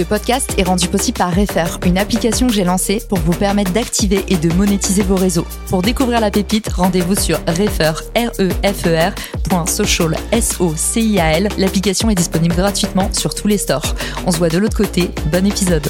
Ce podcast est rendu possible par Refer, une application que j'ai lancée pour vous permettre d'activer et de monétiser vos réseaux. Pour découvrir la pépite, rendez-vous sur refer, e e r .social, s o c i a l. L'application est disponible gratuitement sur tous les stores. On se voit de l'autre côté. Bon épisode.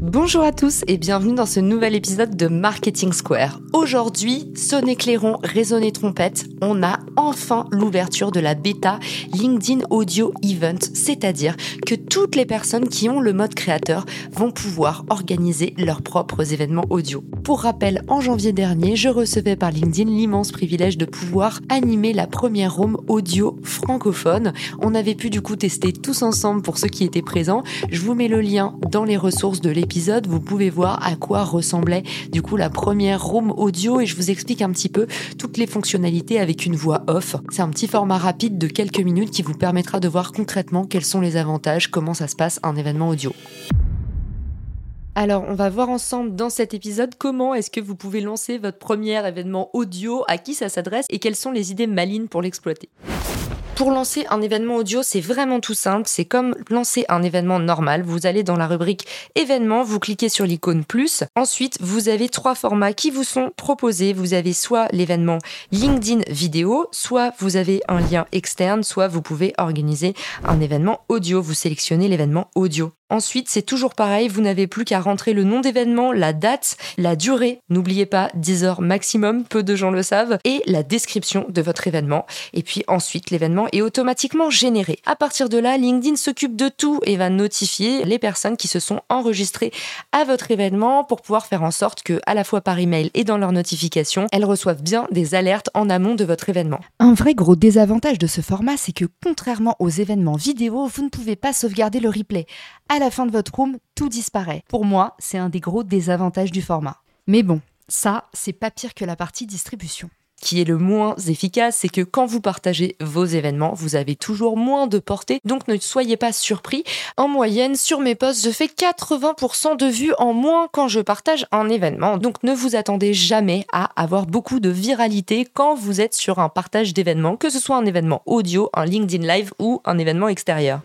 Bonjour à tous et bienvenue dans ce nouvel épisode de Marketing Square. Aujourd'hui, sonnez clairon, résonnez trompette, on a enfin l'ouverture de la bêta LinkedIn Audio Event, c'est-à-dire que toutes les personnes qui ont le mode créateur vont pouvoir organiser leurs propres événements audio. Pour rappel, en janvier dernier, je recevais par LinkedIn l'immense privilège de pouvoir animer la première room audio francophone. On avait pu du coup tester tous ensemble pour ceux qui étaient présents. Je vous mets le lien dans les ressources de l'épisode vous pouvez voir à quoi ressemblait du coup la première room audio et je vous explique un petit peu toutes les fonctionnalités avec une voix off. C'est un petit format rapide de quelques minutes qui vous permettra de voir concrètement quels sont les avantages, comment ça se passe un événement audio. Alors, on va voir ensemble dans cet épisode comment est-ce que vous pouvez lancer votre premier événement audio, à qui ça s'adresse et quelles sont les idées malines pour l'exploiter. Pour lancer un événement audio, c'est vraiment tout simple. C'est comme lancer un événement normal. Vous allez dans la rubrique événements, vous cliquez sur l'icône plus. Ensuite, vous avez trois formats qui vous sont proposés. Vous avez soit l'événement LinkedIn vidéo, soit vous avez un lien externe, soit vous pouvez organiser un événement audio. Vous sélectionnez l'événement audio. Ensuite, c'est toujours pareil, vous n'avez plus qu'à rentrer le nom d'événement, la date, la durée, n'oubliez pas 10 heures maximum, peu de gens le savent, et la description de votre événement. Et puis ensuite, l'événement est automatiquement généré. À partir de là, LinkedIn s'occupe de tout et va notifier les personnes qui se sont enregistrées à votre événement pour pouvoir faire en sorte que, à la fois par email et dans leurs notifications, elles reçoivent bien des alertes en amont de votre événement. Un vrai gros désavantage de ce format, c'est que contrairement aux événements vidéo, vous ne pouvez pas sauvegarder le replay la fin de votre room, tout disparaît. Pour moi, c'est un des gros désavantages du format. Mais bon, ça, c'est pas pire que la partie distribution qui est le moins efficace, c'est que quand vous partagez vos événements, vous avez toujours moins de portée, donc ne soyez pas surpris. En moyenne, sur mes posts, je fais 80% de vues en moins quand je partage un événement, donc ne vous attendez jamais à avoir beaucoup de viralité quand vous êtes sur un partage d'événements, que ce soit un événement audio, un LinkedIn Live ou un événement extérieur.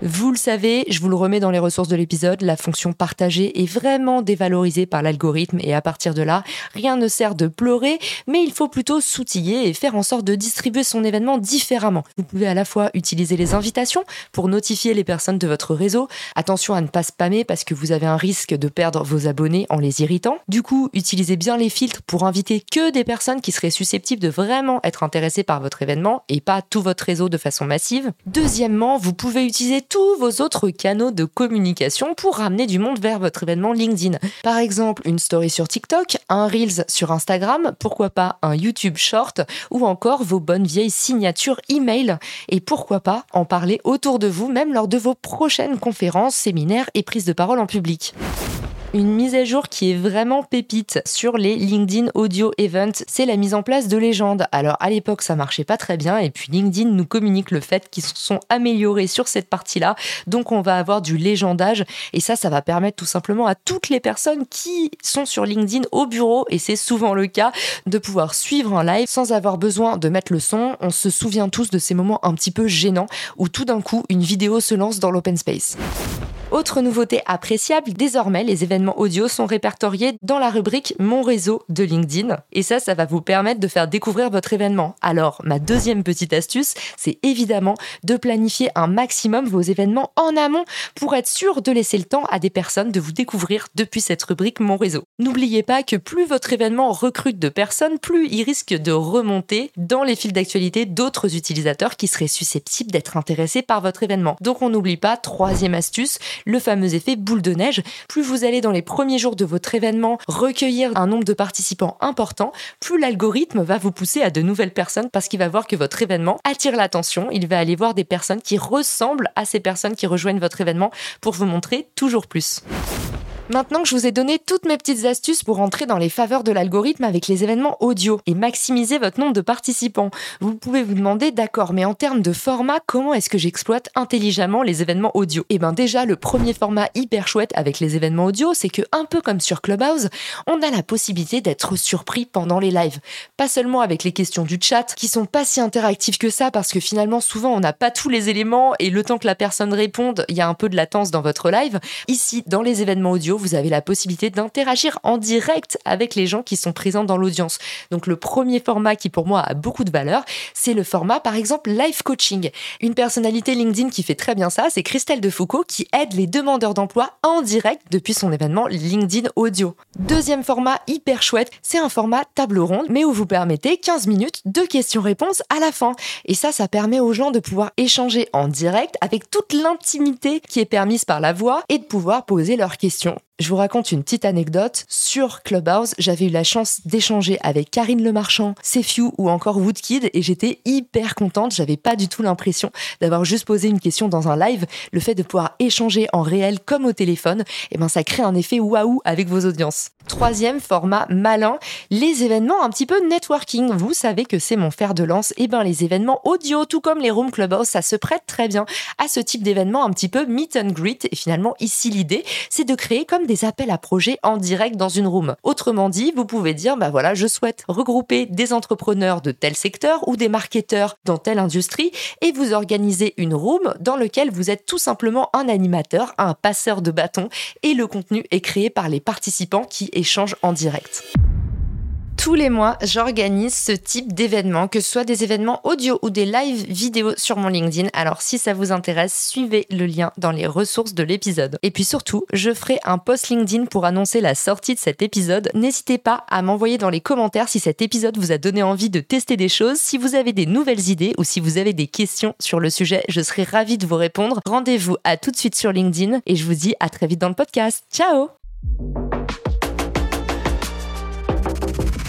Vous le savez, je vous le remets dans les ressources de l'épisode, la fonction partagée est vraiment dévalorisée par l'algorithme et à partir de là, rien ne sert de pleurer, mais il faut plutôt s'outiller et faire en sorte de distribuer son événement différemment. Vous pouvez à la fois utiliser les invitations pour notifier les personnes de votre réseau. Attention à ne pas spammer parce que vous avez un risque de perdre vos abonnés en les irritant. Du coup, utilisez bien les filtres pour inviter que des personnes qui seraient susceptibles de vraiment être intéressées par votre événement et pas tout votre réseau de façon massive. Deuxièmement, vous pouvez utiliser tous vos autres canaux de communication pour ramener du monde vers votre événement LinkedIn. Par exemple, une story sur TikTok, un Reels sur Instagram, pourquoi pas un YouTube Short ou encore vos bonnes vieilles signatures email. Et pourquoi pas en parler autour de vous, même lors de vos prochaines conférences, séminaires et prises de parole en public une mise à jour qui est vraiment pépite sur les LinkedIn Audio Events, c'est la mise en place de légendes. Alors à l'époque ça marchait pas très bien et puis LinkedIn nous communique le fait qu'ils se sont améliorés sur cette partie-là. Donc on va avoir du légendage et ça ça va permettre tout simplement à toutes les personnes qui sont sur LinkedIn au bureau et c'est souvent le cas de pouvoir suivre un live sans avoir besoin de mettre le son. On se souvient tous de ces moments un petit peu gênants où tout d'un coup une vidéo se lance dans l'open space. Autre nouveauté appréciable, désormais les événements audio sont répertoriés dans la rubrique Mon réseau de LinkedIn. Et ça, ça va vous permettre de faire découvrir votre événement. Alors, ma deuxième petite astuce, c'est évidemment de planifier un maximum vos événements en amont pour être sûr de laisser le temps à des personnes de vous découvrir depuis cette rubrique Mon réseau. N'oubliez pas que plus votre événement recrute de personnes, plus il risque de remonter dans les fils d'actualité d'autres utilisateurs qui seraient susceptibles d'être intéressés par votre événement. Donc on n'oublie pas, troisième astuce, le fameux effet boule de neige. Plus vous allez dans les premiers jours de votre événement recueillir un nombre de participants important, plus l'algorithme va vous pousser à de nouvelles personnes parce qu'il va voir que votre événement attire l'attention. Il va aller voir des personnes qui ressemblent à ces personnes qui rejoignent votre événement pour vous montrer toujours plus. Maintenant que je vous ai donné toutes mes petites astuces pour entrer dans les faveurs de l'algorithme avec les événements audio et maximiser votre nombre de participants, vous pouvez vous demander, d'accord, mais en termes de format, comment est-ce que j'exploite intelligemment les événements audio? Eh bien déjà, le premier format hyper chouette avec les événements audio, c'est que un peu comme sur Clubhouse, on a la possibilité d'être surpris pendant les lives. Pas seulement avec les questions du chat, qui sont pas si interactives que ça, parce que finalement, souvent, on n'a pas tous les éléments et le temps que la personne réponde, il y a un peu de latence dans votre live. Ici, dans les événements audio, vous avez la possibilité d'interagir en direct avec les gens qui sont présents dans l'audience. Donc le premier format qui pour moi a beaucoup de valeur, c'est le format par exemple live coaching. Une personnalité LinkedIn qui fait très bien ça, c'est Christelle Defoucault qui aide les demandeurs d'emploi en direct depuis son événement LinkedIn Audio. Deuxième format hyper chouette, c'est un format table ronde mais où vous permettez 15 minutes de questions-réponses à la fin. Et ça, ça permet aux gens de pouvoir échanger en direct avec toute l'intimité qui est permise par la voix et de pouvoir poser leurs questions je vous raconte une petite anecdote. Sur Clubhouse, j'avais eu la chance d'échanger avec Karine Lemarchand, Sefiu ou encore Woodkid et j'étais hyper contente. J'avais pas du tout l'impression d'avoir juste posé une question dans un live. Le fait de pouvoir échanger en réel comme au téléphone, eh ben ça crée un effet waouh avec vos audiences. Troisième format malin, les événements un petit peu networking. Vous savez que c'est mon fer de lance. Et eh ben les événements audio, tout comme les Room Clubhouse, ça se prête très bien à ce type d'événement un petit peu meet and greet. Et finalement, ici l'idée, c'est de créer comme des appels à projets en direct dans une room. Autrement dit, vous pouvez dire, bah voilà, je souhaite regrouper des entrepreneurs de tel secteur ou des marketeurs dans telle industrie et vous organisez une room dans laquelle vous êtes tout simplement un animateur, un passeur de bâton et le contenu est créé par les participants qui échangent en direct. Tous les mois, j'organise ce type d'événements, que ce soit des événements audio ou des live vidéo sur mon LinkedIn. Alors si ça vous intéresse, suivez le lien dans les ressources de l'épisode. Et puis surtout, je ferai un post LinkedIn pour annoncer la sortie de cet épisode. N'hésitez pas à m'envoyer dans les commentaires si cet épisode vous a donné envie de tester des choses, si vous avez des nouvelles idées ou si vous avez des questions sur le sujet, je serai ravie de vous répondre. Rendez-vous à tout de suite sur LinkedIn et je vous dis à très vite dans le podcast. Ciao